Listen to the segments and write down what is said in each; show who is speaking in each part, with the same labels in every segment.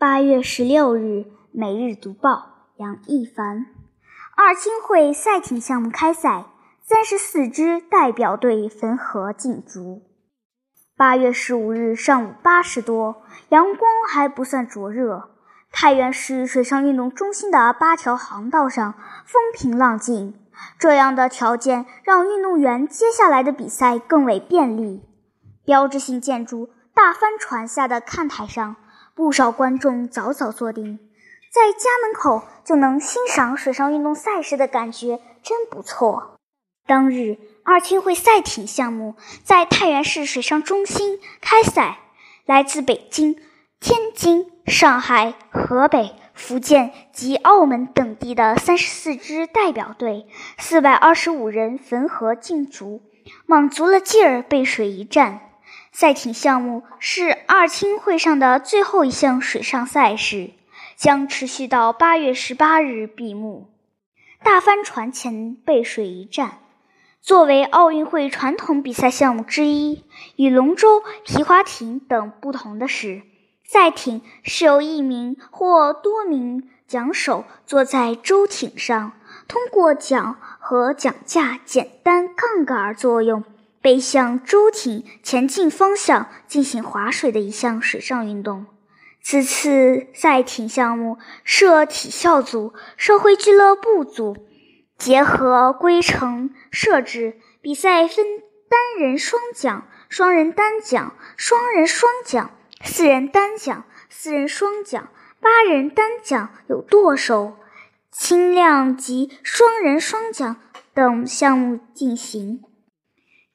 Speaker 1: 八月十六日，《每日读报》杨一凡。二青会赛艇项目开赛，三十四支代表队汾河竞逐。八月十五日上午八时多，阳光还不算灼热，太原市水上运动中心的八条航道上风平浪静。这样的条件让运动员接下来的比赛更为便利。标志性建筑大帆船下的看台上。不少观众早早坐定，在家门口就能欣赏水上运动赛事的感觉真不错。当日，二青会赛艇项目在太原市水上中心开赛，来自北京、天津、上海、河北、福建及澳门等地的三十四支代表队，四百二十五人汾河竞逐，卯足了劲儿背水一战。赛艇项目是二青会上的最后一项水上赛事，将持续到八月十八日闭幕。大帆船前背水一战，作为奥运会传统比赛项目之一，与龙舟、皮划艇等不同的是，赛艇是由一名或多名桨手坐在舟艇上，通过桨和桨架简单杠杆作用。背向舟艇前进方向进行划水的一项水上运动。此次赛艇项目设体校组、社会俱乐部组，结合规程设置，比赛分单人双桨、双人单桨、双人双桨、四人单桨、四人双桨、八人单桨，有舵手、轻量级双人双桨等项目进行。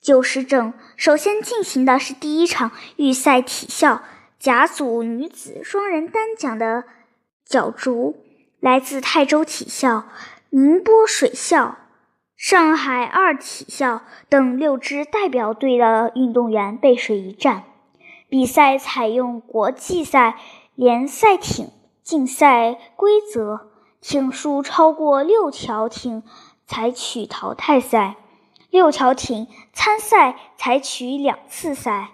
Speaker 1: 九时整，首先进行的是第一场预赛体校甲组女子双人单桨的角逐。来自泰州体校、宁波水校、上海二体校等六支代表队的运动员背水一战。比赛采用国际赛联赛艇竞赛规则，艇数超过六条艇采取淘汰赛。六条艇参赛采取两次赛，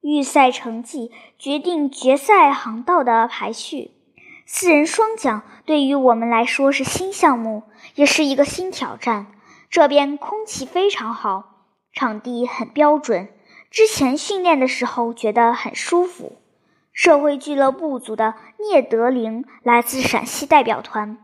Speaker 1: 预赛成绩决定决赛航道的排序。四人双桨对于我们来说是新项目，也是一个新挑战。这边空气非常好，场地很标准，之前训练的时候觉得很舒服。社会俱乐部组的聂德林来自陕西代表团，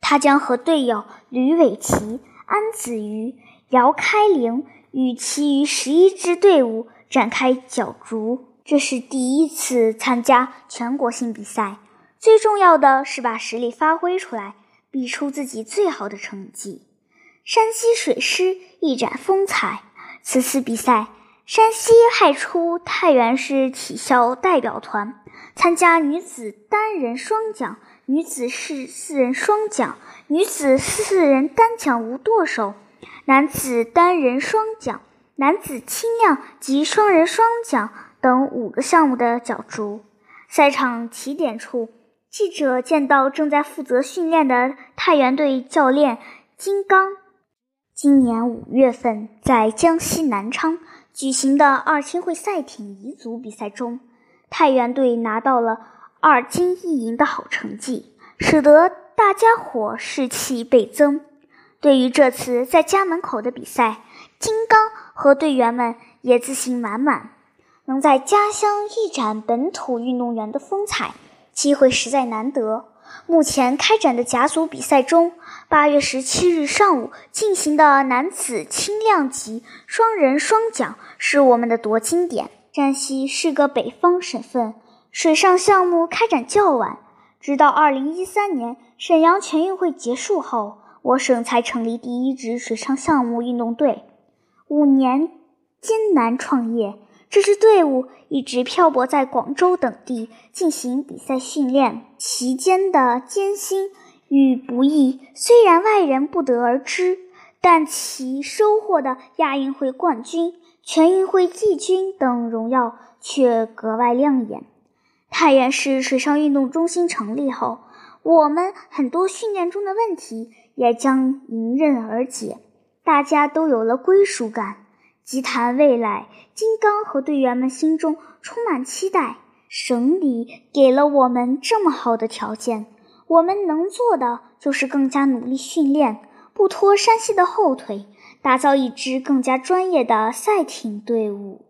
Speaker 1: 他将和队友吕伟奇、安子瑜。姚开玲与其余十一支队伍展开角逐，这是第一次参加全国性比赛。最重要的是把实力发挥出来，比出自己最好的成绩。山西水师一展风采。此次比赛，山西派出太原市体校代表团参加女子单人双桨、女子四四人双桨、女子四人单桨无舵手。男子单人双桨、男子轻量及双人双桨等五个项目的角逐。赛场起点处，记者见到正在负责训练的太原队教练金刚。今年五月份，在江西南昌举行的二青会赛艇乙组比赛中，太原队拿到了二金一银的好成绩，使得大家伙士气倍增。对于这次在家门口的比赛，金刚和队员们也自信满满。能在家乡一展本土运动员的风采，机会实在难得。目前开展的甲组比赛中，八月十七日上午进行的男子轻量级双人双桨是我们的夺金点。山西是个北方省份，水上项目开展较晚，直到二零一三年沈阳全运会结束后。我省才成立第一支水上项目运动队，五年艰难创业，这支队伍一直漂泊在广州等地进行比赛训练，其间的艰辛与不易虽然外人不得而知，但其收获的亚运会冠军、全运会季军等荣耀却格外亮眼。太原市水上运动中心成立后，我们很多训练中的问题。也将迎刃而解，大家都有了归属感。集谈未来，金刚和队员们心中充满期待。省里给了我们这么好的条件，我们能做的就是更加努力训练，不拖山西的后腿，打造一支更加专业的赛艇队伍。